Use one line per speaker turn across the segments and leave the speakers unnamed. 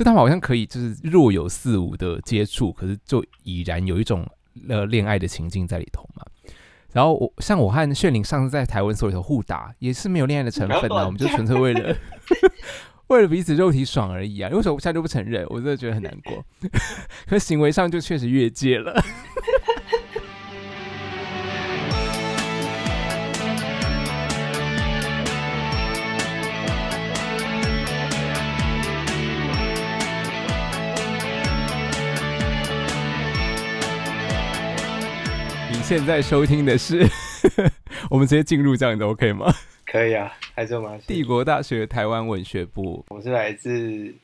就他们好像可以就是若有似无的接触，可是就已然有一种呃恋爱的情境在里头嘛。然后我像我和炫灵上次在台湾所里头互打，也是没有恋爱的成分啊，我们就纯粹为了 为了彼此肉体爽而已啊。为什么我现在就不承认？我真的觉得很难过。可行为上就确实越界了。现在收听的是，我们直接进入这样的 OK 吗？
可以啊，还是吗？
帝国大学台湾文学部，
我是来自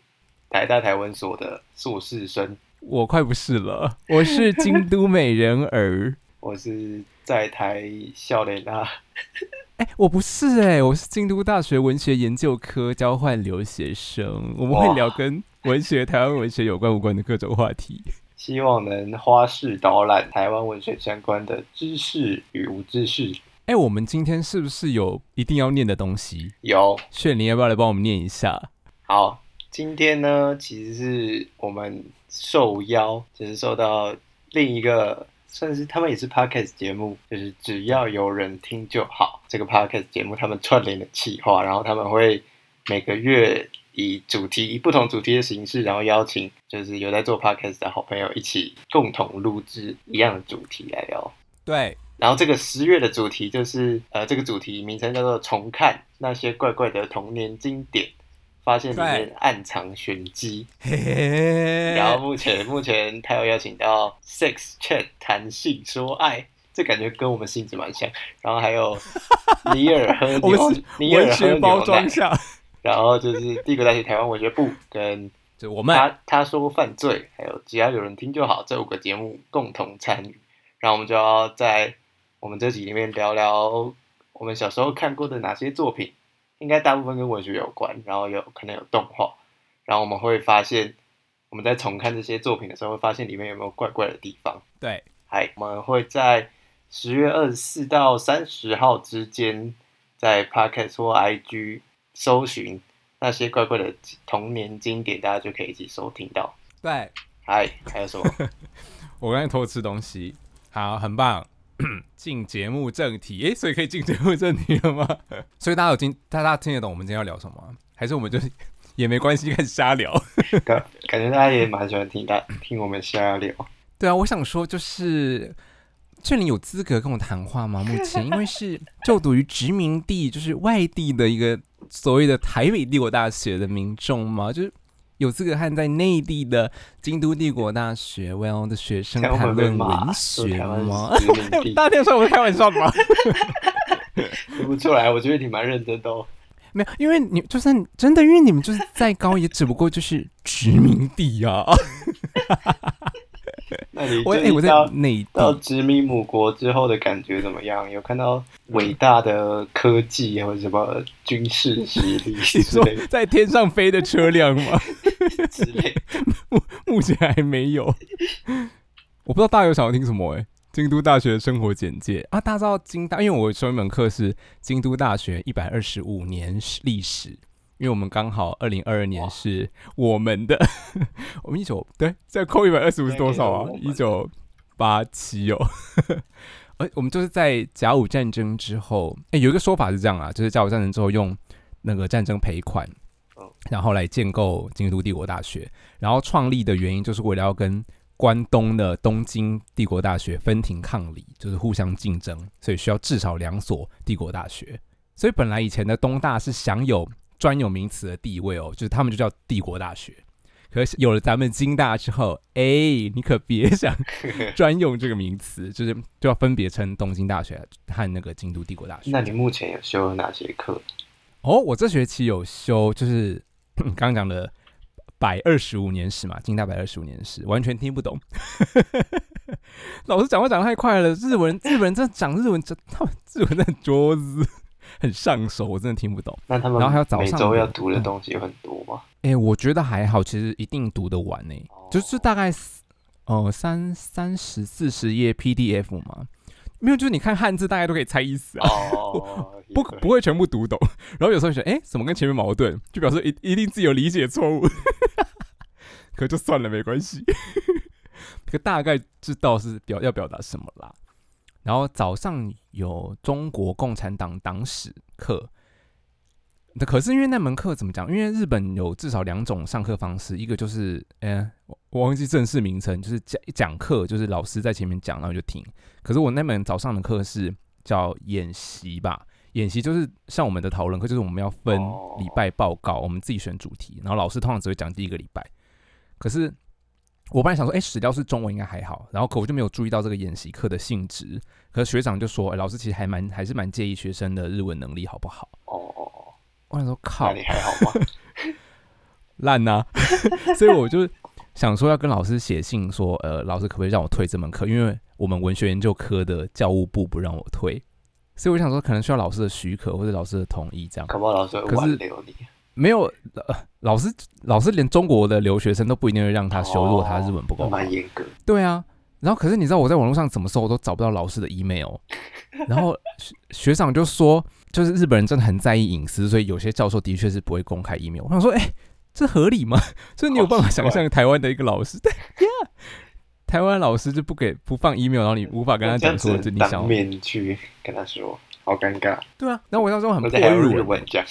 台大台文所的硕士生。
我快不是了，我是京都美人儿。
我是在台笑脸啊。
哎，我不是哎，我是京都大学文学研究科交换留学生。我们会聊跟文学、台湾文学有关无关的各种话题。
希望能花式导览台湾文学相关的知识与无知识。
哎，我们今天是不是有一定要念的东西？
有，
炫灵要不要来帮我们念一下？
好，今天呢，其实是我们受邀，就是受到另一个算是他们也是 podcast 节目，就是只要有人听就好。这个 podcast 节目他们串联的企划，然后他们会每个月。以主题以不同主题的形式，然后邀请就是有在做 podcast 的好朋友一起共同录制一样的主题来聊。
对，
然后这个十月的主题就是呃，这个主题名称叫做重看那些怪怪的童年经典，发现里面暗藏玄机。然后目前目前他有邀请到 Sex Chat 谈性说爱，这感觉跟我们性质蛮像。然后还有尼尔和 牛，尼尔和
包装下。
然后就是帝国大学台湾文学部跟
就我们
他他说犯罪，还有只要有人听就好这五个节目共同参与，然后我们就要在我们这集里面聊聊我们小时候看过的哪些作品，应该大部分跟文学有关，然后有可能有动画，然后我们会发现我们在重看这些作品的时候，会发现里面有没有怪怪的地方。
对，
还，我们会在十月二十四到三十号之间在 Podcast 或 IG。搜寻那些怪怪的童年经典，大家就可以一起收听到。
对，
嗨，还有什么？
我刚才偷吃东西。好，很棒。进节目正题，诶，所以可以进节目正题了吗？所以大家有听，大家听得懂我们今天要聊什么？还是我们就 也没关系，开始瞎聊？
感感觉大家也蛮喜欢听，大听我们瞎聊。
对啊，我想说就是。这里有资格跟我谈话吗？目前因为是就读于殖民地，就是外地的一个所谓的台北帝国大学的民众吗？就是有资格和在内地的京都帝国大学 well 的学生谈论文学吗？大家说我是开玩笑的吗？
听不出来，我觉得你蛮认真的。哦。
没有，因为你就算真的，因为你们就是再高，也只不过就是殖民地啊。
那你我在内到殖民母国之后的感觉怎么样？有看到伟大的科技或者什么军事实力？
你说在天上飞的车辆吗？
之类，
目目前还没有。我不知道大家有想要听什么？哎，京都大学生活简介啊！大家知道京大，因为我修一门课是京都大学一百二十五年历史。因为我们刚好二零二二年是我们的，我们一九对，再扣一百二十五是多少啊？一九八七哦，而 我们就是在甲午战争之后，哎，有一个说法是这样啊，就是甲午战争之后用那个战争赔款，然后来建构京都帝国大学，然后创立的原因就是为了要跟关东的东京帝国大学分庭抗礼，就是互相竞争，所以需要至少两所帝国大学，所以本来以前的东大是享有。专有名词的地位哦，就是他们就叫帝国大学。可是有了咱们京大之后，哎，你可别想专用这个名词，就是就要分别称东京大学和那个京都帝国大学。
那你目前有修哪些课？
哦，我这学期有修，就是 刚刚讲的百二十五年史嘛，京大百二十五年史，完全听不懂。老师讲话讲太快了，日文日本人在讲日文，真他们日文在桌子。很上手，我真的听不懂。
那他们
然后还要早
上要读的东西有很多吗？
哎，我觉得还好，其实一定读得完呢。就是大概哦三三十四十页 PDF 嘛，没有，就是你看汉字，大概都可以猜意思啊。不不会全部读懂。然后有时候觉得，哎，怎么跟前面矛盾？就表示一一定自己有理解错误。可就算了，没关系。可大概知道是表要表达什么啦。然后早上有中国共产党党史课，那可是因为那门课怎么讲？因为日本有至少两种上课方式，一个就是，呃，我我忘记正式名称，就是讲讲课，就是老师在前面讲，然后就听。可是我那门早上的课是叫演习吧，演习就是像我们的讨论课，就是我们要分
哦
礼拜报告，我们自己选主题，然后老师通常只会讲第一个礼拜。可是我本来想说，哎、史料是中文应该还好，然后可我就没有注意到这个演习课的性质。可是学长就说，哎、老师其实还蛮还是蛮介意学生的日文能力好不好？
哦哦哦，
我想说，靠
那，你还好吗？
烂呐、所以我就想说要跟老师写信说，呃，老师可不可以让我退这门课？因为我们文学研究科的教务部不让我退，所以我想说可能需要老师的许可或者老师的同意这样。
可不好老师挽留你。
没有，呃，老师老师连中国的留学生都不一定会让他修，如果他日文不够好。
蛮严格。
对啊，然后可是你知道我在网络上怎么搜我都找不到老师的 email，然后学学长就说，就是日本人真的很在意隐私，所以有些教授的确是不会公开 email。我想说，哎、这合理吗？就是你有办法想象台湾的一个老师，对呀，台湾老师就不给不放 email，然后你无法跟他讲说，就你想
面去跟他说，好尴尬。
对啊，然后我那时候很
而
不
且还用日
会日文
文讲，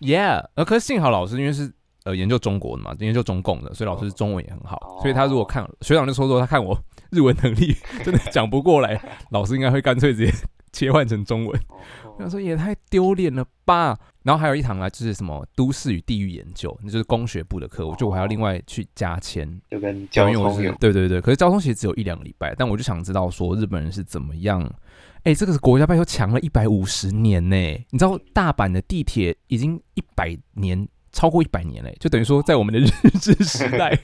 ，yeah，呃，可是幸好老师因为是呃研究中国的嘛，研究中共的，所以老师中文也很好，
哦
所以他如果看学长就说说他看我 日文能力 真的讲不过来，老师应该会干脆直接 切换成中文。
哦
我想说也太丢脸了吧。然后还有一堂啊，就是什么都市与地域研究，那就是工学部的课，我就我还要另外去加签。
就跟交通有
对对对，可是交通其实只有一两个礼拜，但我就想知道说日本人是怎么样。哎、这个是国家拜托强了一百五十年呢、你知道大阪的地铁已经一百年，超过一百年嘞、就等于说在我们的日治时代。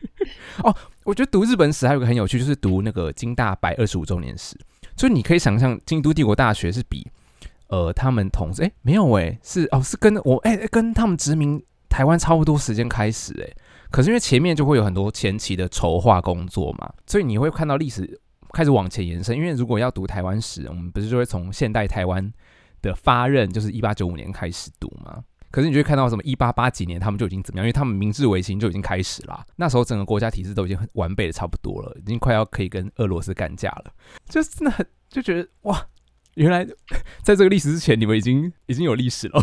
哦，我觉得读日本史还有个很有趣，就是读那个京大百二十五周年史，就是你可以想象京都帝国大学是比呃他们统治，哎、没有哎、是哦是跟我哎、跟他们殖民台湾差不多时间开始哎、可是因为前面就会有很多前期的筹划工作嘛，所以你会看到历史开始往前延伸。因为如果要读台湾史，我们不是就会从现代台湾的发轫，就是一八九五年开始读吗。可是你就会看到什么一八八几年他们就已经怎么样，因为他们明治维新就已经开始了。那时候整个国家体制都已经很完备的差不多了，已经快要可以跟俄罗斯干架了。就真的很就觉得哇，原来在这个历史之前，你们已经已经有历史了。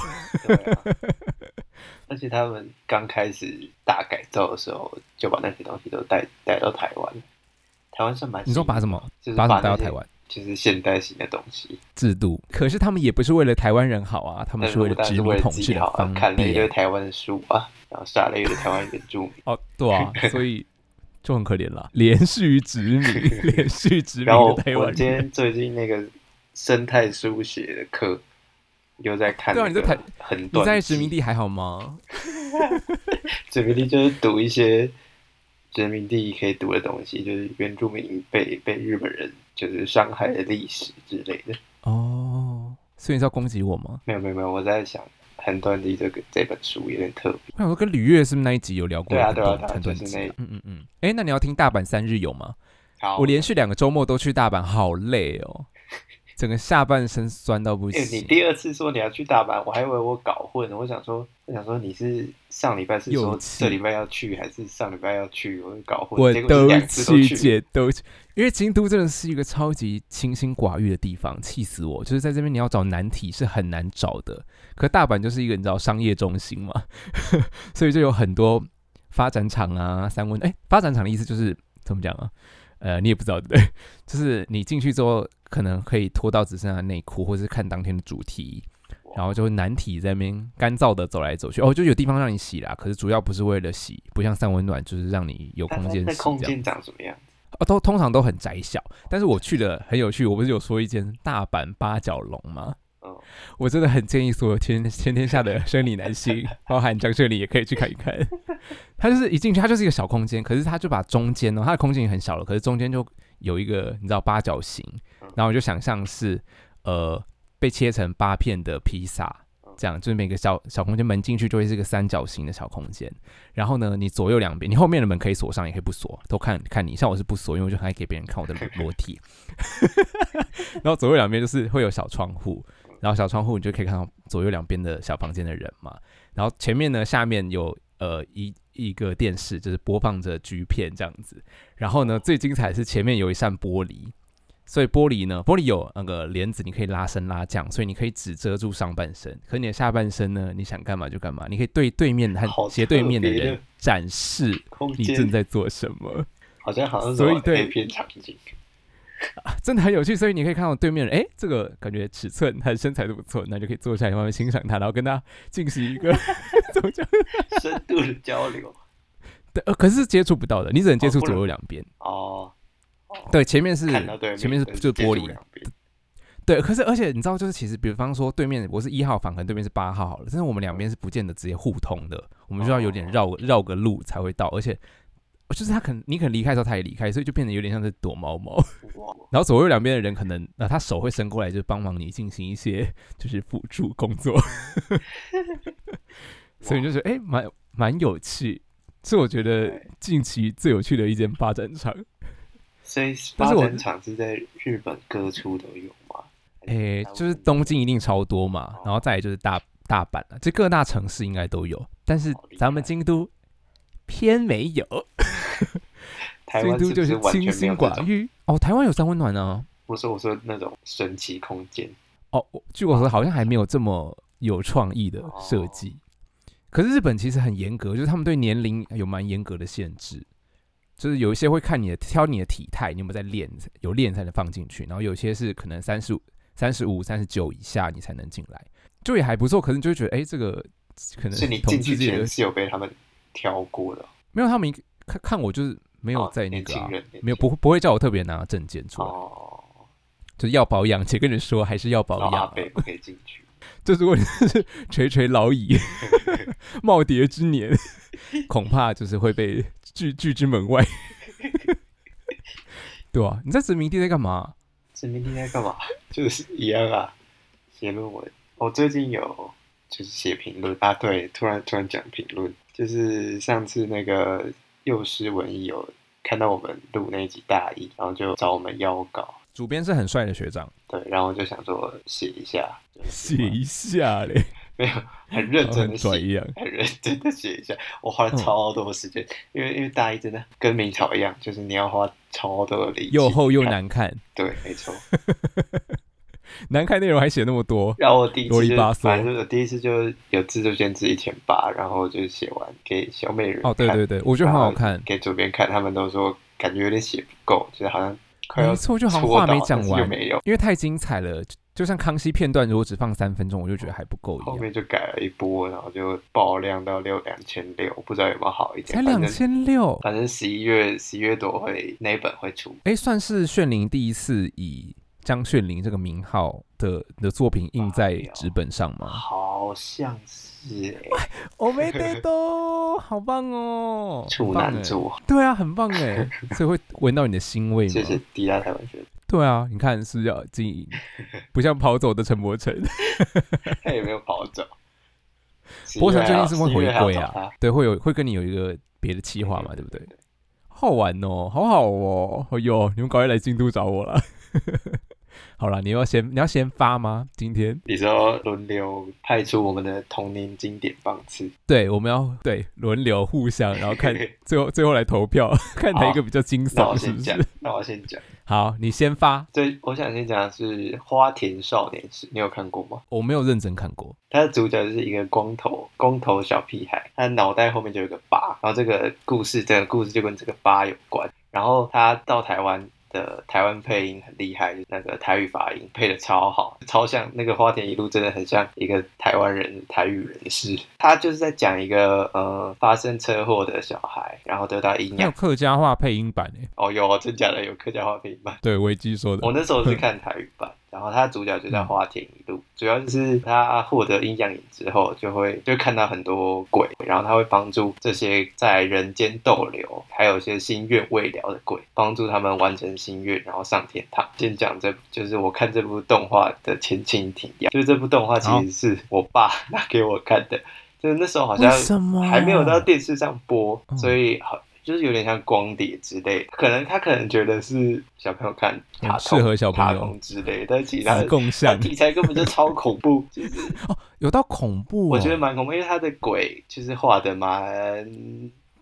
而且他们刚开始大改造的时候，就把那些东西都带带到台湾。台湾算蛮
你说把什么？
就是
把什么带到台湾？
就是现代型的东西，
制度，可是他们也不是为了台湾人好啊，他们
是
为了殖民统治
好啊，
方
看了一堆。台湾的书啊，然后杀了一堆台湾原住民，
哦，对啊，所以就很可怜了，连续殖民，连续殖民
然后
的台湾
我今。天最近那个生态书写的课，又在看、
对啊你在台
很短。
你在殖民地还好吗？
殖民地就是读一些殖民地可以读的东西，就是原住民被被日本人就是伤害的历史之类的。
哦，所以你是要攻击我吗？
没有没有没有，我在想韩端地这个这本书有点特别。
我想说跟吕月是不是那一集有聊过
对啊对啊对啊
很多集
就是那
嗯嗯嗯。哎，那你要听大阪三日游吗？
好，
我连续两个周末都去大阪，好累哦，整个下半身酸到不
哎、你。第二次说你要去大阪，我还以为我搞混了。我想说，我想说你是上礼拜是说这礼拜要去，还是上礼拜要去？我搞混。
我都去
去。
姐都去，因为京都真的是一个超级清心寡欲的地方，气死我！就是在这边你要找难题是很难找的，可大阪就是一个你知道商业中心嘛，所以就有很多发展厂啊、三温哎、发展厂的意思就是怎么讲啊？呃，你也不知道对不对？就是你进去之后，可能可以脱到只剩下内裤，或者是看当天的主题，然后就会难题在那边干燥的走来走去。哦，就有地方让你洗啦，可是主要不是为了洗，不像三温暖，就是让你有空间洗。
空间长什么样？
哦，都通常都很窄小，但是我去的很有趣。我不是有说一间大阪八角笼吗？
嗯，
我真的很建议所有天 天天下的生理男性，包含张学礼也可以去看一看。它就是一进去，它就是一个小空间，可是它就把中间哦，它的空间也很小了，可是中间就有一个你知道八角形，然后我就想象是呃被切成八片的披萨。这样就是每个小小空间门进去就会是一个三角形的小空间，然后呢，你左右两边，你后面的门可以锁上，也可以不锁，都看看你。像我是不锁，因为我就很爱给别人看我的裸 裸体。然后左右两边就是会有小窗户，然后小窗户你就可以看到左右两边的小房间的人嘛。然后前面呢，下面有呃一一个电视，就是播放着橘片这样子。然后呢，最精彩的是前面有一扇玻璃，所以玻璃呢，玻璃有那个帘子，你可以拉伸拉降，所以你可以只遮住上半身，可你的下半身呢，你想干嘛就干嘛，你可以对对面和斜对面的人展示你正在做什么。
好像好像是
所以对
片场景，
真的很有趣，所以你可以看到对面人，哎，这个感觉尺寸他的身材都不错，那就可以坐下来慢慢欣赏他，然后跟他进行一个怎么讲？
深度的交流
对，呃，可是接触不到的，你只能接触左右两边。
哦。
对，前面是前面是就是玻璃，对，可是而且你知道，就是其实比方说对面我是一号房，可能对面是八号好了，但是我们两边是不见得直接互通的，我们就要有点绕绕个路才会到，而且就是他可能你可能离开的时候他也离开，所以就变得有点像是躲猫猫。然后左右两边的人可能，那、他手会伸过来，就帮忙你进行一些就是辅助工作，所以就觉得哎，蛮蛮有趣，是我觉得近期最有趣的一间发展场。
所以发展场是在日本各处都有吗？
诶、就是东京一定超多嘛，然后再来就是大大阪啊，这各大城市应该都有，但是咱们京都偏没有，
台湾
京都就是清心？寡欲。哦，台湾有三温暖啊，
我说我说那种神奇空间，
哦，据我说好像还没有这么有创意的设计。可是日本其实很严格，就是他们对年龄有蛮严格的限制，就是有一些会看你的挑你的体态，你有没有在练，有练才能放进去，然后有些是可能三十五、三十五、三十九以下你才能进来，就也还不错。可是你就会觉得，哎、这个可能
是你
统
进去前是有被他们挑过的哦，
没有他们看看我就是没有
哦
在那个、没有不不会叫我特别拿证件出来，
哦，
就是要保养，且跟人说还是要保养、啊。
北不可以进去，
就如果你是垂垂老矣、耄耋之年，恐怕就是会被拒拒之门外。对啊，你在殖民地在干嘛？
殖民地在干嘛？就是一样啊，写论文。我最近有就是写评论啊，对，突然突然讲评论，就是上次那个幼师文艺有看到我们录那一集大一，然后就找我们邀稿，
主编是很帅的学长，
对，然后就想说写一下，
写一下嘞，
没有很认真的
写一
写，
样。
很认真的写一下。我花了超多时间，因为因为大一真的跟明朝一样，就是你要花超多的力气，
又厚又，难看，
对，没错。
难看内容还写那么多，
然后我第一次反正我第一次就有自助限制一千八，然后就写完给小美人
哦，对
看
对对，我觉得很好看，
给主编看，他们都说感觉有点写不够，就是好像快要
没错，就好像
戳
话没讲完，
没有，
因为太精彩了。就就像康熙片段，如果只放三分钟，我就觉得还不够。
后面就改了一波，然后就爆量到六两千六，不知道有没有好一点。
才两千六，
反正十一月十一月多会那一本会出，
哎，算是炫灵第一次以张炫林这个名号的的作品印在纸本上吗？
好像是哎、
我 没得都，好棒哦！
处男座，
对啊，很棒哎，所以会闻到你的腥味
谢谢
吗？
迪拉台湾学，
对啊，你看是要经营，不像跑走的陈柏成。
他也没有跑走。
柏成最近是会
11月
回归啊，对，会有会跟你有一个别的企划嘛，对不对？好玩哦，好好哦，哎呦，你们赶快来京都找我了。好了，你要先你要先发吗？今天
你说轮流派出我们的童年经典棒次，
对，我们要对轮流互相，然后看 最后最后来投票，看哪一个比较惊
那我
悚，是不
先讲
是？，
那我先讲。
好，你先发，
对我想先讲的是《花田少年时》，你有看过吗？
我没有认真看过。
他的主角就是一个光头光头小屁孩，他脑袋后面就有个疤，然后这个故事整个故事就跟这个疤有关。然后他到台湾的台湾配音很厉害，就那个台语发音配的超好，超像那个花田一路真的很像一个台湾人台语人士。他就是在讲一个呃发生车祸的小孩，然后得到营
养有。客家话配音版诶，
哦，有哦真假的有客家话配音版。
对维基说的
我。那时候是看台语版，然后他主角就叫花田一路，主要就是他获得阴阳眼之后，就会就看到很多鬼，然后他会帮助这些在人间逗留，还有一些心愿未了的鬼，帮助他们完成心愿，然后上天堂。先讲这，就是我看这部动画的前情提要，就是这部动画其实是我爸拿给我看的，就是那时候好像还没有到电视上播，
嗯。
所以好就是有点像光碟之类，可能他可能觉得是小朋友看
适合小朋友
之类，但其实他
享
题材根本就超恐怖，就是
有到恐怖、哦，
我觉得蛮恐怖，因为他的鬼就是画的蛮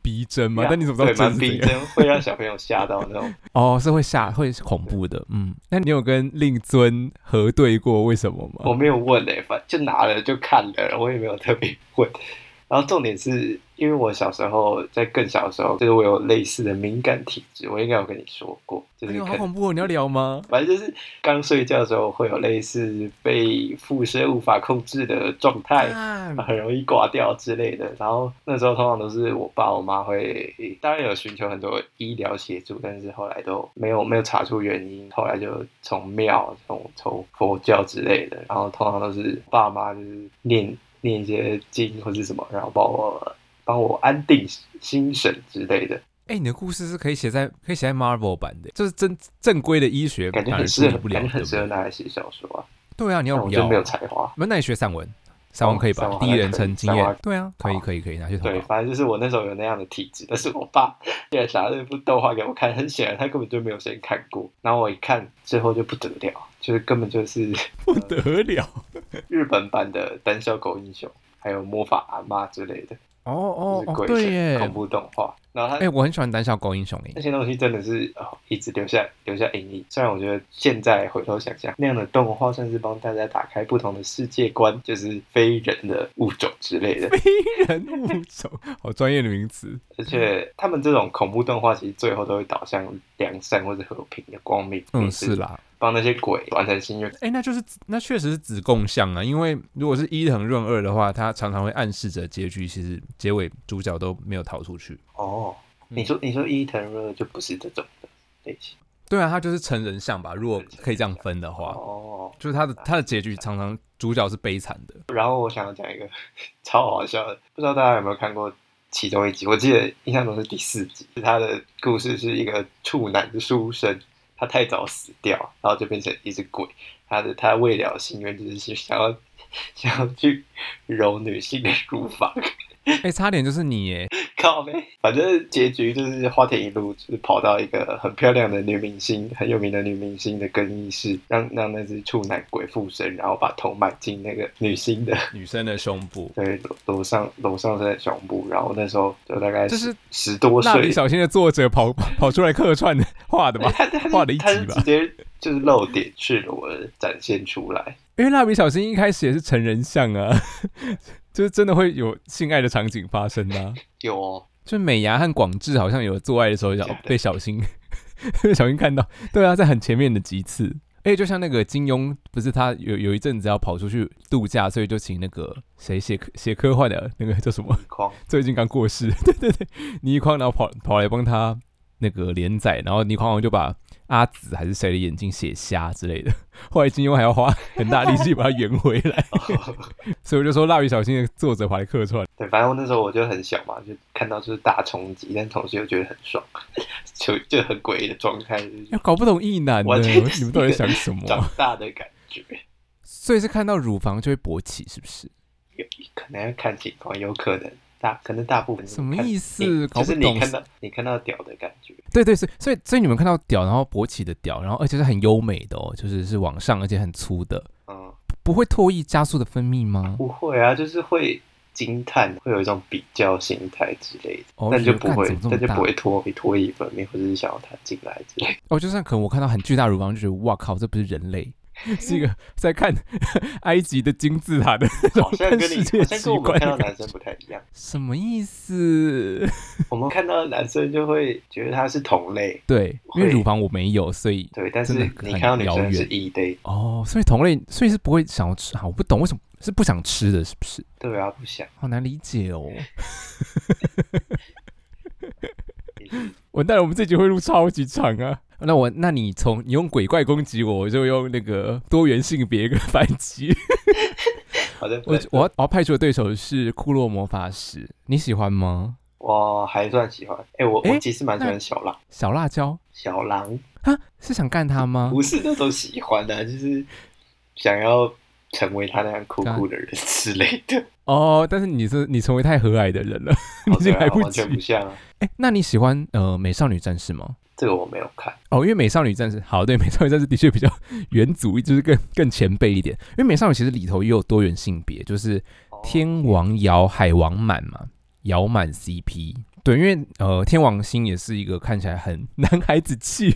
逼真嘛？但你怎么知道？
蛮逼真，会让小朋友吓到那种。
哦，是会吓，会恐怖的。嗯，那你有跟令尊核对过为什么吗？
我没有问诶、反正就拿了就看了，我也没有特别问。然后重点是因为我小时候在更小的时候，就是我有类似的敏感体质，我应该有跟你说过，就是
好恐怖哦！你要聊吗？
反正就是刚睡觉的时候会有类似被辐射无法控制的状态，
啊
很容易挂掉之类的。然后那时候通常都是我爸我妈会，当然有寻求很多医疗协助，但是后来都没有没有查出原因。后来就从庙、从从佛教之类的，然后通常都是爸妈就是念念一些经或是什么，然后把我帮我安定心神之类的，
哎、你的故事是可以写在可以写在 Marvel 版的，就是正正规的医学
感觉很适合，
不了，
感觉很适合？拿来写小说啊。
对啊，你要不要？
但我就没有才华。
那那你学散文，散文可以吧？第一人称经验，对啊，可以可以可以拿去投
对，反正就是我那时候有那样的体质，但是我爸竟然拿那部动画给我看，很显然他根本就没有先看过。然后我一看最后就不得了，就是根本就是
不得了。
日本版的《胆小狗英雄》，还有魔法阿妈之类的，
哦哦
鬼恐。怖动画。然后他
哎、我很喜欢胆小狗英雄。
那些东西真的是哦，一直留下留下阴影。虽然我觉得现在回头想想，那样的动画算是帮大家打开不同的世界观，就是非人的物种之类的。
非人物种，好专业的名词。
而且他们这种恐怖动画，其实最后都会导向良善或者和平的光明。
嗯，
是
啦。
帮那些鬼完成心愿。
哎、那就是那确实是子贡像啊，因为如果是伊藤润二的话，他常常会暗示着结局，其实结尾主角都没有逃出去。
哦，
嗯
你说你说伊藤润二就不是这种的类型。
对啊，他就是成人像吧，如果可以这样分的话，
哦，
就是他的他的结局常常主角是悲惨的。
然后我想要讲一个 超好笑的，不知道大家有没有看过其中一集？我记得印象中是第四集，是他的故事是一个处男的书生，他太早死掉，然后就变成一只鬼。他的他未了心愿就是想要想要去揉女性的乳房，
哎、差点就是你耶！
靠呗，反正结局就是花田一路就是跑到一个很漂亮的女明星，很有名的女明星的更衣室，让让那只处男鬼附身，然后把头埋进那个女星的
女生的胸部，
对裸裸上楼上身的胸部，然后那时候就大概
这是
十多岁
蜡笔
岁，
小新的作者跑 跑出来客串的画的吧？画的一集吧
直接就是露点赤裸的展现出来，
因为蜡笔小新一开始也是成人像啊，就是真的会有性爱的场景发生的、啊。
有哦，
就美牙和广志好像有做爱的时候，小
假的
被小新被 小新看到，对啊，在很前面的几次。哎，就像那个金庸，不是他有有一阵子要跑出去度假，所以就请那个谁写科写科幻的那个叫什么，
框
最近刚过世，对对对，倪匡，然后跑跑来帮他那个连载，然后倪匡就把阿紫还是谁的眼睛写瞎之类的，后来金庸还要花很大力气把它圆回来，所以我就说蜡笔小新的作者跑来客串，
对，反正我那时候我就很小嘛，就看到就是大冲击，但同时又觉得很爽，就就很诡异的状态，
搞不懂异男呢，
完全
你们到底想什么
长
啊？
大的感觉。
所以是看到乳房就会勃起，是不是？
有可能要看情况，有可能大可能大部分
什么意思
你
搞不懂
就是你看到你看到屌的感觉，
对对，所以所以所以你们看到屌，然后勃起的屌，然后而且是很优美的哦，就是是往上而且很粗的，
嗯，
不会唾液加速的分泌吗？
不会啊，就是会惊叹，会有一种比较心态之类的，
哦
但就不会
觉得干怎么，这么大
但就不会脱脱衣分泌，或者是想要它进来之类的。
哦，就算可能我看到很巨大乳房，就觉得哇靠，这不是人类，是一个在看 埃及的金字塔的
好像跟你 好像跟我们看到男生。不太一样，
什么意思？
我们看到男生就会觉得他是同类，
对，因为乳房我没有，所以
对，但是你看到女生是
远
异类，
哦，所以同类，所以是不会想要吃啊？我不懂为什么是不想吃的，是不是？
对啊，不想。
好难理解哦。
也是
完蛋了，我们这集会录超级长啊！那我，那你从你用鬼怪攻击我，我就用那个多元性别跟反击。
好的
我我要我要派出的对手是库洛魔法师，你喜欢吗？
我还算喜欢，哎、我
诶
我其实蛮喜
那
欢小狼，
小辣椒
小狼
啊，是想干他吗？
不是那种喜欢的、就是想要成为他那样酷酷的人之类的。
哦，但是你是你成为太和蔼的人了，已经来不
对啊完全不。像啊，
哎，那你喜欢呃美少女战士吗？
这个我没有看。
哦，因为美少女战士，好，对，美少女战士的确比较元祖，就是更更前辈一点。因为美少女其实里头也有多元性别，就是
哦
天王瑶、海王满嘛，瑶满 CP 对，因为呃，天王星也是一个看起来很男孩子气，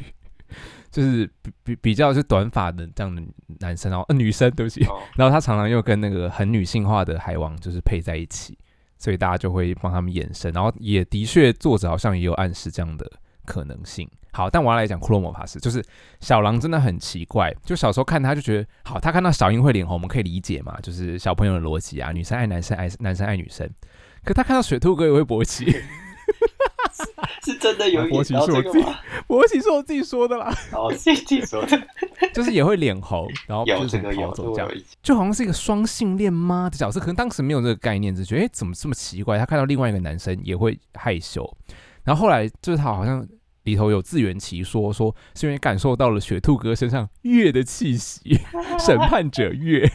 就是比比比较是短发的这样的男生，然后、呃、女生，对不起，
哦，
然后他常常又跟那个很女性化的海王就是配在一起，所以大家就会帮他们衍生，然后也的确作者好像也有暗示这样的可能性。好，但我要来讲骷髅魔法师，就是小狼真的很奇怪，就小时候看他就觉得，好，他看到小樱会脸红，我们可以理解嘛，就是小朋友的逻辑啊，女生爱男生爱男生爱女生，可他看到雪兔哥也会勃起，
是真的有
啊
演到这个吗？
勃起是我自己说的啦，
哦，自己说的，
就是也会脸红，然后
有
就是
这个有，
跑走这样就好像是一个双性恋吗的角色，可能当时没有这个概念，只觉得哎、诶怎么这么奇怪？他看到另外一个男生也会害羞，然后后来就是他好像里头有自圆其说，说是因为感受到了雪兔哥身上 月的气息，审判者月。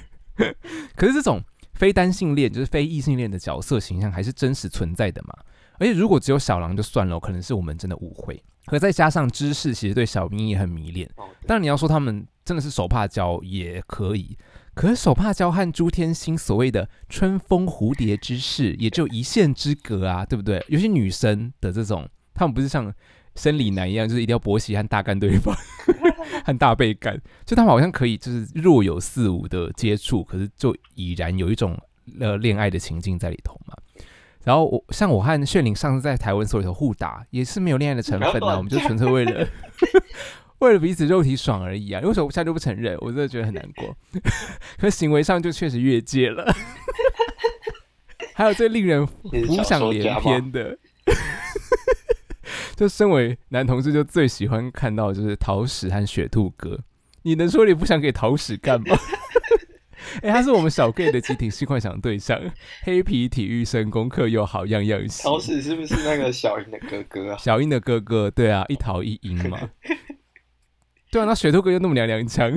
可是这种非单性恋，就是非异性恋的角色形象还是真实存在的嘛？而且如果只有小狼就算了，可能是我们真的误会。可再加上知识其实对小兵也很迷恋，当然你要说他们真的是手帕交也可以，可是手帕交和朱天心所谓的春风蝴蝶之事也只有一线之隔啊，对不对？尤其女生的这种，他们不是像生理男一样，就是一定要勃起和大干对方，和大被干，就他们好像可以就是若有似无的接触，可是就已然有一种呃恋爱的情境在里头嘛。然后我像我和炫灵上次在台湾所里头互打，也是没有恋爱的成分啊，我们就纯粹为了 为了彼此肉体爽而已啊！为什么我现在就不承认？我真的觉得很难过。可行为上就确实越界了。还有最令人浮想联翩的，就身为男同志，就最喜欢看到就是桃矢和雪兔哥。你能说你不想给桃矢干吗？哎、他是我们小 gay 的集体性幻想对象，黑皮体育生，功课又好，样样行。
桃子是不是那个小英的哥哥啊？
小英的哥哥，对啊，一桃一英嘛。对啊，那雪兔哥又那么娘娘腔，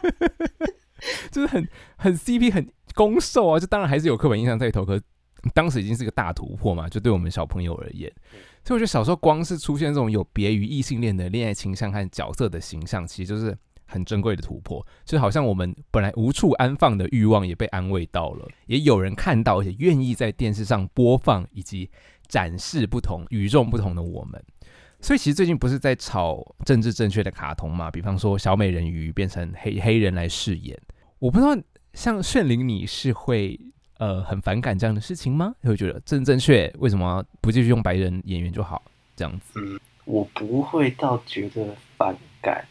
就是很很 CP 很攻受啊，就当然还是有刻板印象在里头，可当时已经是个大突破嘛，就对我们小朋友而言。所以我觉得小时候光是出现这种有别于异性恋的恋爱倾向和角色的形象，其实就是很珍贵的突破。就好像我们本来无处安放的欲望也被安慰到了，也有人看到，而且愿意在电视上播放以及展示不同与众不同的我们。所以其实最近不是在炒政治正确的卡通嘛？比方说小美人鱼变成黑黑人来饰演，我不知道像炫灵你是会呃很反感这样的事情吗？会觉得政治正确为什么不继续用白人演员就好这样子？
嗯，我不会到觉得反感，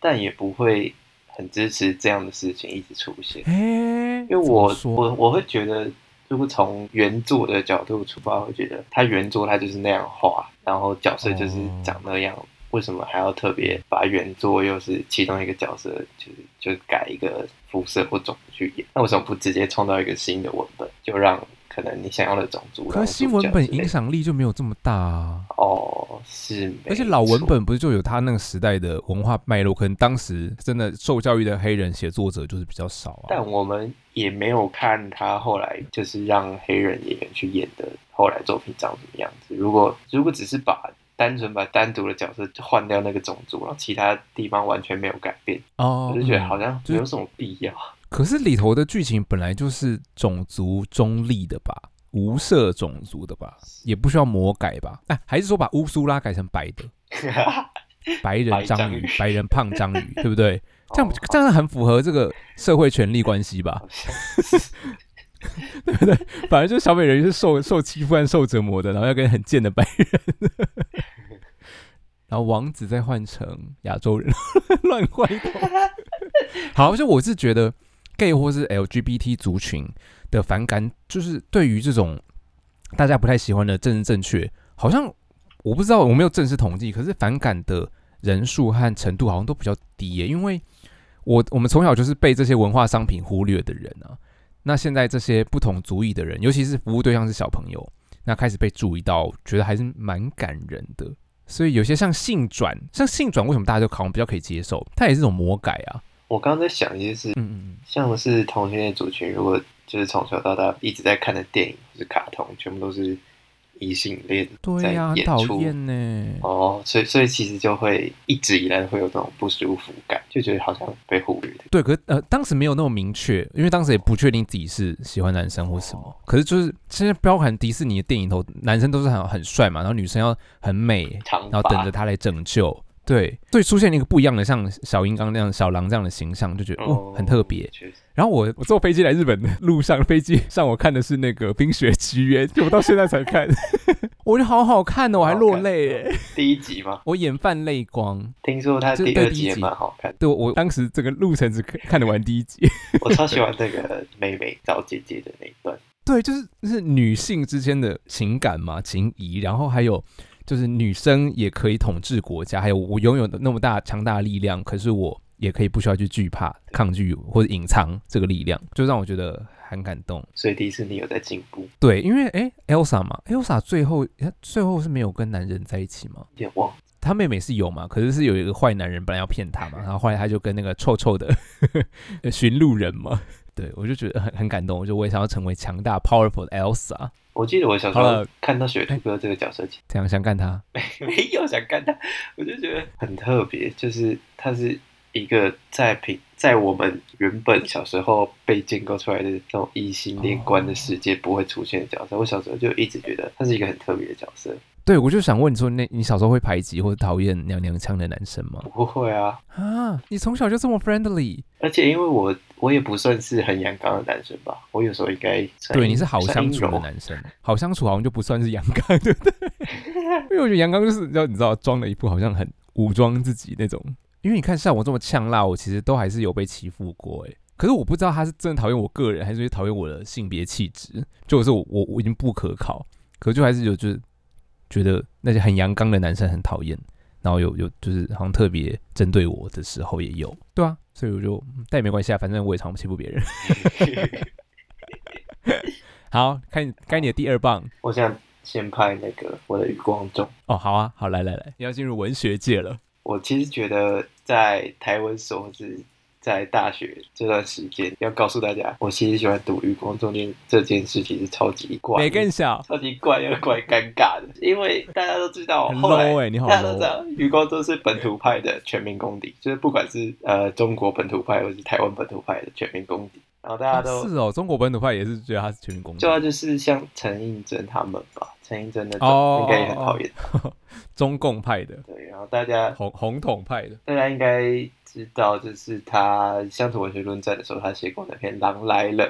但也不会很支持这样的事情一直出现。
哎、
因为我我我会觉得，如果从原作的角度出发，我会觉得他原作他就是那样画，然后角色就是长那样，为什么还要特别把原作又是其中一个角色，就是就改一个肤色或种族去演？那为什么不直接创造一个新的文本，就让可能你想要的种族？
可是新文本影响力就没有这么大啊。
哦，是，
而且老文本不是就有他那个时代的文化脉络，可能当时真的受教育的黑人写作者就是比较少啊。
但我们也没有看他后来就是让黑人演员去演的后来作品长什么样子。如果如果只是把单纯把单独的角色换掉那个种族，然后其他地方完全没有改变，
哦，
我就觉得
嗯
好像没有什么必要。
可是里头的剧情本来就是种族中立的吧，无色种族的吧，也不需要魔改吧？哎、还是说把乌苏拉改成白的，白人章鱼
白章鱼、
白人胖章鱼，对不对？这样
哦
这样很符合这个社会权利关系吧 对不对？反正就是小美人鱼是受受欺负和受折磨的，然后要跟很贱的白人，然后王子再换成亚洲人，乱换一通。好，就我是觉得 gay 或是 LGBT 族群的反感，就是对于这种大家不太喜欢的政治正确，好像我不知道我没有正式统计，可是反感的人数和程度好像都比较低耶，因为我我们从小就是被这些文化商品忽略的人啊。那现在这些不同族裔的人，尤其是服务对象是小朋友，那开始被注意到，觉得还是蛮感人的。所以有些像性转，像性转，为什么大家就好像比较可以接受？它也是种魔改啊。
我刚刚在想一件事，
嗯嗯
像是同性恋族群，如果就是从小到大一直在看的电影或是卡通，全部都是异性恋
对
在
呀、很讨
演出。
厌呢。
哦，所以所以其实就会一直以来会有这种不舒服感，就觉得好像被忽略的。
对，可是呃，当时没有那么明确，因为当时也不确定自己是喜欢男生或什么。可是就是现在包含迪士尼的电影头，男生都是很很帅嘛，然后女生要很美，然后等
发
着他来拯救。对，所以出现了一个不一样的，像小银刚那样、小狼这样的形象，就觉得哦很特别。然后我我坐飞机来日本的路上，飞机上我看的是那个《冰雪奇缘》，就我到现在才看，我觉得好好看哦，我还落泪耶，
第一集吗？
我眼泛泪光。
听说他
这
第二集也
对第一集
蛮好看的，
对我我当时这个路程只看看得完第一集。
我超喜欢那个妹妹找姐姐的那一段。
对，就是就是女性之间的情感嘛，情谊，然后还有就是女生也可以统治国家，还有我拥有的那么大强大的力量，可是我也可以不需要去惧怕、抗拒或者隐藏这个力量，就让我觉得很感动。
所以迪士尼有在进步，
对，因为诶 e l s a 嘛，Elsa 最后她最后是没有跟男人在一起吗？
有点忘了。
她妹妹是有嘛，可是是有一个坏男人本来要骗她嘛，然后后来她就跟那个臭臭的 寻路人嘛，对我就觉得很很感动，我就我也想要成为强大 powerful 的 Elsa，
我记得我小时候看到雪兔哥这个角色，
怎样想干他。
没 没有想看他，我就觉得很特别，就是他是一个在平在我们原本小时候被建构出来的那种异性恋观的世界不会出现的角色。我小时候就一直觉得他是一个很特别的角色。
对，我就想问你说，那你小时候会排挤或者讨厌娘娘腔的男生吗？
不会啊，
啊，你从小就这么 friendly，
而且因为我我也不算是很阳刚的男生吧，我有时候应该
对，你是好相处的男生，好相处好像就不算是阳刚，对不对？因为我觉得阳刚就是要你知道装了一副好像很武装自己那种。因为你看像我这么呛辣，我其实都还是有被欺负过哎。可是我不知道他是真的讨厌我个人，还是讨厌我的性别气质，就是我我我已经不可靠，可就还是有就是觉得那些很阳刚的男生很讨厌，然后有有就是好像特别针对我的时候也有，对啊，所以我就嗯但也没关系啊，反正我也常欺负别人。好，看该你的第二棒
我想先拍那个我的余光中。
哦，好啊，好来来来，你要进入文学界了。
我其实觉得在台湾所或是在大学这段时间，要告诉大家，我其实喜欢读余光中间这件事情是超级怪的，
没更小，
超级怪又怪尴尬的，因为大家都知道，
很
后来大家都知道余光都是本土派的全民公敌，就是不管是呃中国本土派或是台湾本土派的全民公敌，然后大家都、
是哦，中国本土派也是觉得他是全民公敌。
就，要就是像陈映真他们吧，陈映真那种、
哦
应该也很讨厌他，
中共派的，
对，然后大家
红红统派的，
大家应该知道，就是他乡土文学论战的时候，他写过那篇《狼来了》，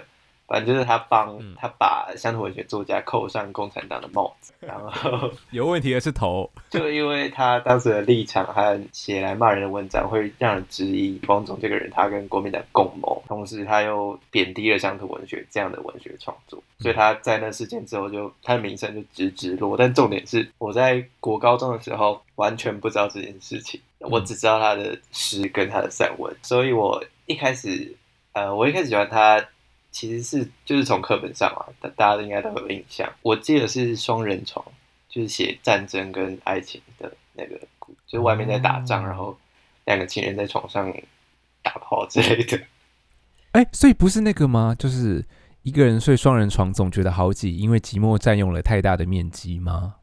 反正就是他帮、
嗯。
他把乡土文学作家扣上共产党的帽子，然后
有问题的是头，
就因为他当时的立场和写来骂人的文章，会让人质疑汪总这个人他跟国民党共谋，同时他又贬低了乡土文学这样的文学创作，所以他在那事件之后就他的名声就直直落。但重点是我在国高中的时候完全不知道这件事情，我只知道他的诗跟他的散文，所以我一开始呃，我一开始喜欢他。其实是就是从课本上嘛，大大家都应该都有印象。我记得是双人床，就是写战争跟爱情的那个，就是外面在打仗，
哦
然后两个情人在床上打炮之类的。
哎、所以不是那个吗？就是一个人睡双人床总觉得好挤，因为寂寞占用了太大的面积吗？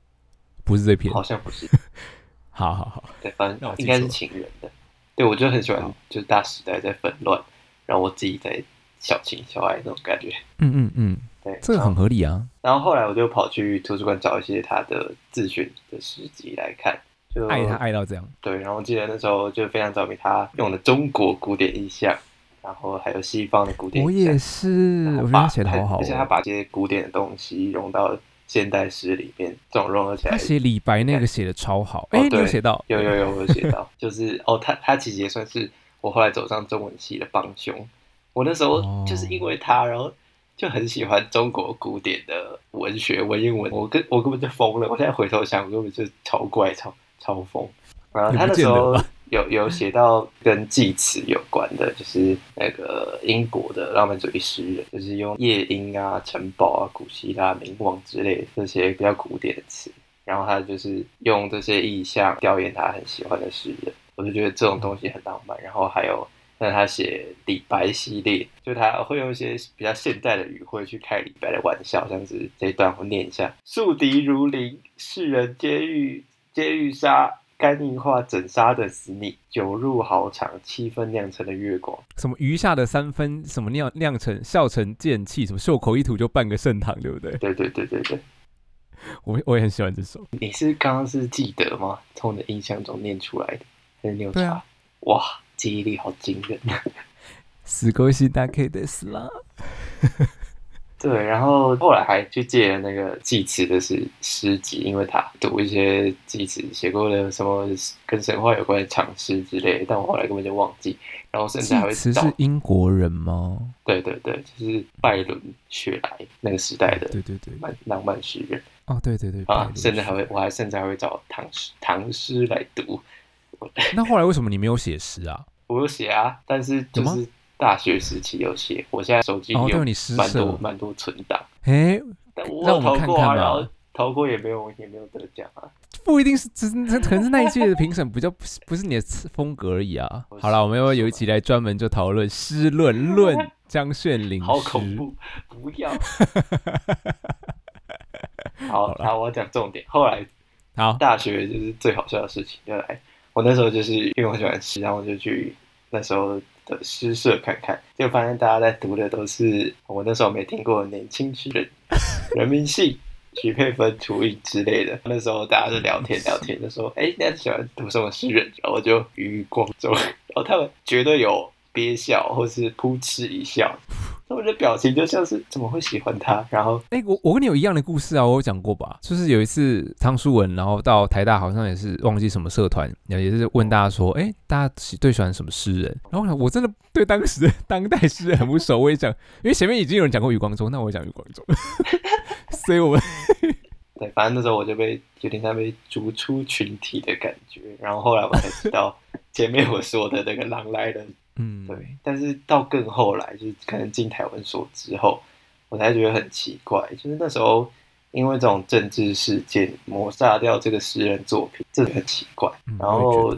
不是这篇，
好像不是，
好好好，
对，反正应该是情人的。对，我就很喜欢，就是大时代在纷乱，然后我自己在小情小爱那种感觉。
嗯嗯嗯，
对，
这个很合理啊。
然后后来我就跑去图书馆找一些他的自选的诗集来看，就
爱他爱到这样，
对，然后我记得那时候就非常着迷他用的中国古典意象，然后还有西方的古典
我
意象
也，是，我觉得他写的好好、
而且他
哦。
把这些古典的东西融到现代诗里面，这种融合起来
他，写李白那个写的超好，
哦
哎、你有
对
写到？
有有有 我有写到，就是哦，他他其实也算是我后来走上中文系的帮凶。我那时候
哦
就是因为他，然后就很喜欢中国古典的文学文言文，我根我根本就疯了。我现在回头想，我根本就超怪、超超疯。然后他那时候有有写到跟祭词有关的，就是那个英国的浪漫主义诗人，就是用夜莺啊、城堡啊、古希腊冥王之类的这些比较古典的词，然后他就是用这些意象调研他很喜欢的诗人，我就觉得这种东西很浪漫。然后还有那他写李白系列，就他会用一些比较现代的语汇去开李白的玩笑，像是这一段我念一下：宿敌如林，世人皆欲皆欲杀，肝硬化整杀的死你？酒入豪肠，七分酿成的月光。
什么余下的三分，什么酿酿成笑成剑气，什么袖口一吐就半个盛唐，对不对？
对对对对对，
我我也很喜欢这首。
你是刚刚是记得吗？从你的印象中念出来的，还是你有查？
对啊
哇，记忆力好惊人。
死狗是大 K 的死啦。
对，然后后来还去借了那个祭词的是诗集，因为他读一些祭词写过的什么跟神话有关的长诗之类的，但我后来根本就忘记，然后甚至还会找
祭词是，英国人吗？
对对对，就是拜伦雪莱那个时代的
对对对，
漫浪漫诗人
哦对对对，
啊，甚至还会我还甚至还会找唐诗唐诗来读，
那后来为什么你没有写诗啊？
我有写啊，但是就是大学时期有写，我现在手机有蛮多
社，
蛮多存档，
哎，
但我投过啊，
看看嘛
然后投过也没有也没有得奖啊。
不一定是，只是可能是那一届的评审比较不是不是你的风格而已啊。好了，我们要有一集来专门就讨论诗论论 江炫林，
好恐怖，不要。好，
好啦
好，我要讲重点。后来
好，
大学就是最好笑的事情就来，我那时候就是因为我喜欢诗，然后我就去那时候的诗社看看，就发现大家在读的都是我那时候没听过的年轻诗人，人民信。徐佩芬、楚颖之类的，那时候大家就聊天聊天，就说：“哎、那你喜欢读什么诗人？”然后就余光中，然后他们绝对有憋笑或是扑哧一笑，那我的表情就像是怎么会喜欢他？然后
哎、我我跟你有一样的故事啊，我有讲过吧？就是有一次汤书文，然后到台大，好像也是忘记什么社团，然后也是问大家说，哎、大家喜最喜欢什么诗人？然后我真的对当时的当代诗人很不熟，我也讲，因为前面已经有人讲过余光中，那我也讲余光中，所以我们
对，反正那时候我就被有点像被逐出群体的感觉。然后后来我才知道前面我说的那个狼来了，
嗯，
对。但是到更后来，就是可能进台湾所之后，我才觉得很奇怪，就是那时候因为这种政治事件抹杀掉这个诗人作品，这个很奇怪。
嗯
然后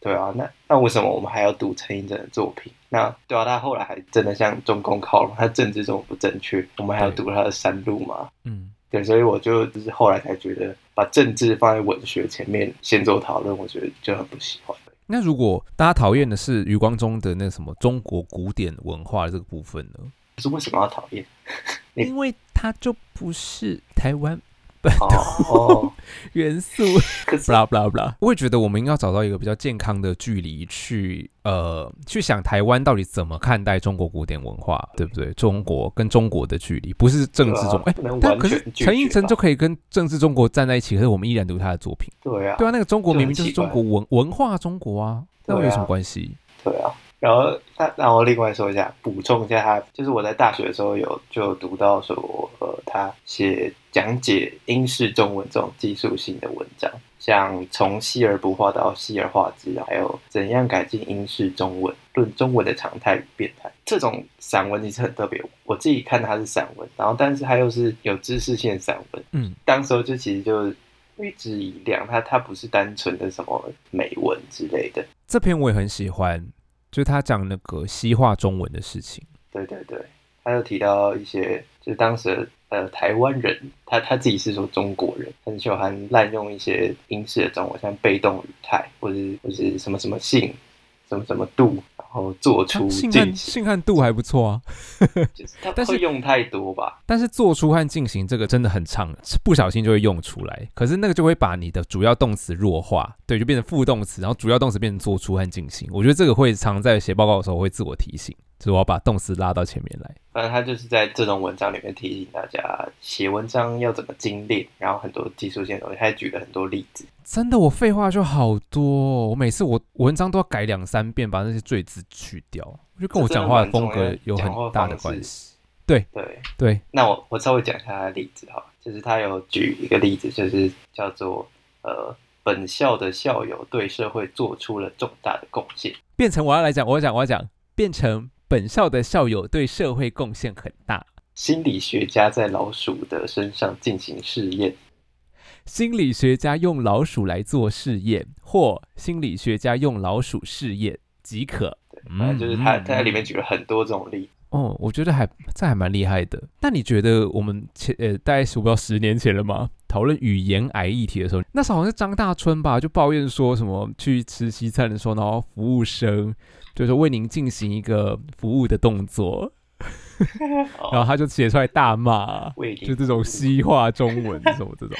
对啊，那那为什么我们还要读陈映真的作品？那对啊，他后来还真的向中共靠拢，他政治这么不正确，我们还要读他的山路吗？
嗯，
对，所以我就就是后来才觉得，把政治放在文学前面先做讨论，我觉得就很不喜欢。
那如果大家讨厌的是余光中的那什么中国古典文化这个部分呢？
是为什么要讨厌？
因为他就不是台湾
哦哦，
元素。不啦不啦不啦，我也觉得我们应该要找到一个比较健康的距离去呃去想台湾到底怎么看待中国古典文化，对不对？中国跟中国的距离不是政治中，哎、
对啊不能
但可是陈映
绝吧
真就可以跟政治中国站在一起，可是我们依然读他的作品。
对啊，
对啊，那个中国明明就是中国文文化中国啊，那有什么关系？
对啊。然后那然后另外说一下，补充一下他，就是我在大学的时候有就有读到说，呃，他写讲解英式中文这种技术性的文章，像从细而不化到细而化之，还有怎样改进英式中文，论中文的常态与变态，这种散文其实很特别。我自己看它是散文，然后但是它又是有知识性散文，
嗯，
当时候就其实就一直以量，它它不是单纯的什么美文之类的。
这篇我也很喜欢，就他讲那个西化中文的事情。
对对对，他又提到一些，就是当时呃台湾人，他他自己是说中国人，很喜欢滥用一些英式的中文，像被动语态，或者或是什么什么性，什么什么度，后做出
啊性和度还不错啊，
就是 他
但是
会用太多吧？
但是做出和进行这个真的很长，不小心就会用出来。可是那个就会把你的主要动词弱化，对，就变成副动词，然后主要动词变成做出和进行。我觉得这个会常在写报告的时候会自我提醒，就是我要把动词拉到前面来。
反正他就是在这种文章里面提醒大家写文章要怎么精炼，然后很多技术性的东西，他还举了很多例子。
真的，我废话就好多哦、我每次我文章都要改两三遍，把那些赘字去掉。我觉得跟我讲话的风格有很大的关系。
对，
对，
那我我稍微讲一下他的例子哈，就是他有举一个例子，就是叫做呃，本校的校友对社会做出了重大的贡献。
变成我要来讲，我要讲，我要讲，变成本校的校友对社会贡献很大。
心理学家在老鼠的身上进行试验，
心理学家用老鼠来做试验，或心理学家用老鼠试验即可。
反正就是他
嗯
他在里面举了很多这种例子。
哦，我觉得还这还蛮厉害的。那你觉得我们前呃大概是我不知道十年前了吗？讨论语言癌议题的时候，那时候好像是张大春吧，就抱怨说什么去吃西餐的时候，然后服务生就是为您进行一个服务的动作，然后
哦，
他就写出来大骂，就这种西化中文什么这种。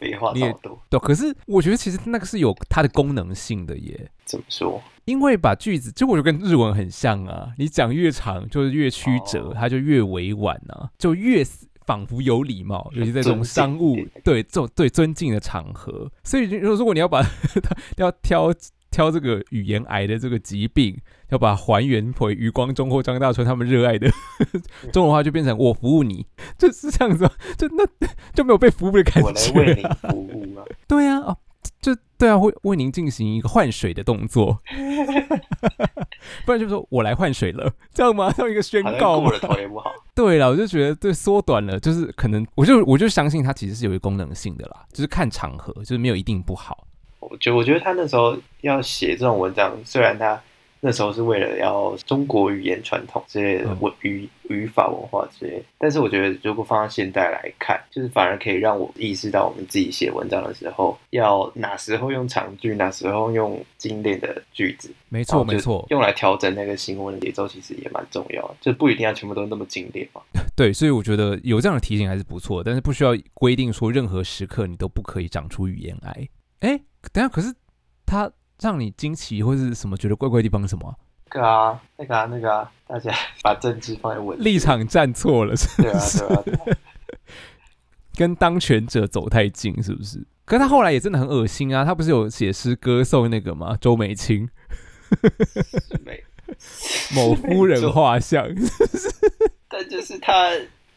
废话
你也
超多，
对，可是我觉得其实那个是有它的功能性的耶。
怎么说？
因为把句子，就我觉得跟日文很像啊，你讲越长就是越曲折，
哦
它就越委婉啊，就越仿佛有礼貌，尤其在这种商务对这种对尊敬的场合。所以如果如果你要把 要挑挑这个语言癌的这个疾病，要把它还原回余光中或张大春他们热爱的 中文话，就变成我服务你，就是这样子，就那就没有被服务的感觉
我来为你
觉、啊。
服务吗？
对啊，哦，就对啊，会为您进行一个换水的动作，不然就说我来换水了，这样吗？像一个宣告吗
过了？头也不好。
对了，我就觉得对缩短了，就是可能我就我就相信它其实是有一个功能性的啦，就是看场合，就是没有一定不好。
我觉我觉得他那时候要写这种文章，虽然他那时候是为了要中国语言传统之类的
嗯
文语语法文化之类，但是我觉得如果放到现代来看，就是反而可以让我意识到我们自己写文章的时候，要哪时候用长句，哪时候用精炼的句子，
没
没
错没错，
用来调整那个新闻的节奏，其实也蛮重要的，就不一定要全部都那么精炼嘛。
对，所以我觉得有这样的提醒还是不错，但是不需要规定说任何时刻你都不可以长出语言癌。哎，等下，可是他让你惊奇或是什么觉得怪怪的地方是什么啊？
那个啊，那个啊，那个啊，大家把政治放在文字
立，场站错了，是
对啊，对啊，对啊
跟当权者走太近，是不是？可是他后来也真的很恶心啊！他不是有写诗歌颂那个吗？周美青
是没。
某夫人画像，
但就是他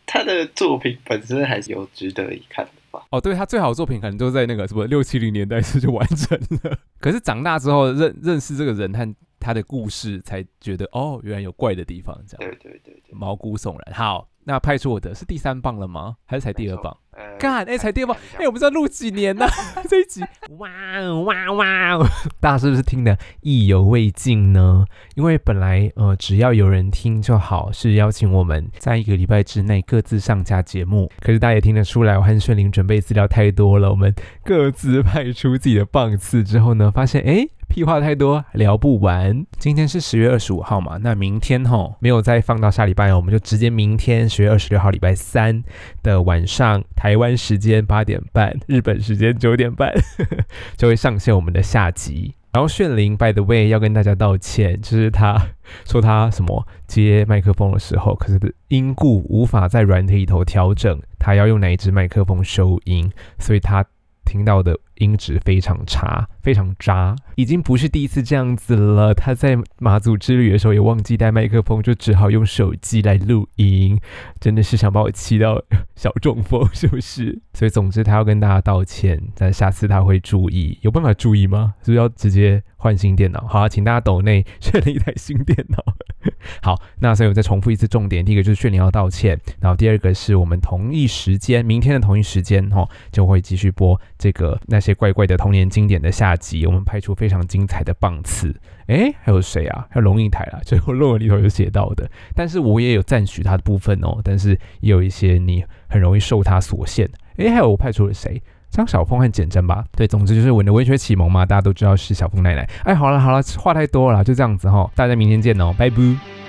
他的作品本身还是有值得一看的吧。
哦，对他最好的作品可能都在那个什么六七零年代时就完成了。可是长大之后认认识这个人和他的故事，才觉得哦，原来有怪的地方，这样
对对对对，
毛骨悚然。好，那派出我的是第三棒了吗？还是才第二棒？
呃
干，哎、才第二棒，哎、
看
我不知道录几年呢、这一集，哇哦哇哇哦，大家是不是听得意犹未尽呢？因为本来呃只要有人听就好，是邀请我们在一个礼拜之内各自上架节目。可是大家也听得出来，我和炫玲准备资料太多了，我们各自派出自己的棒次之后呢，发现哎。屁话太多，聊不完。今天是十月二十五号嘛，那明天吼没有再放到下礼拜哦，我们就直接明天十月二十六号礼拜三的晚上，台湾时间八点半，日本时间九点半 就会上线我们的下集。然后炫灵，by the way，要跟大家道歉，就是他说他什么接麦克风的时候，可是因故无法在软体里头调整他要用哪一支麦克风收音，所以他听到的音质非常差，非常渣，已经不是第一次这样子了。他在马祖之旅的时候也忘记带麦克风，就只好用手机来录音，真的是想把我气到小中风，是不是？所以总之他要跟大家道歉，但下次他会注意。有办法注意吗？是不是要直接换新电脑？好、啊，请大家抖内炫了一台新电脑。好，那所以我再重复一次重点，第一个就是炫灵要道歉，然后第二个是我们同一时间，明天的同一时间哈、哦，就会继续播这个那些怪怪的童年经典的下集，我们拍出非常精彩的棒次。诶，还有谁啊？还有龙应台啦，最后论文里头有写到的，但是我也有赞许他的部分哦，但是也有一些你很容易受他所限。诶，还有我派出了谁？张晓峰和简真吧，对，总之就是我的文学启蒙嘛，大家都知道是小峰奶奶。哎，好了好了，话太多了，就这样子哈，大家明天见哦，拜拜。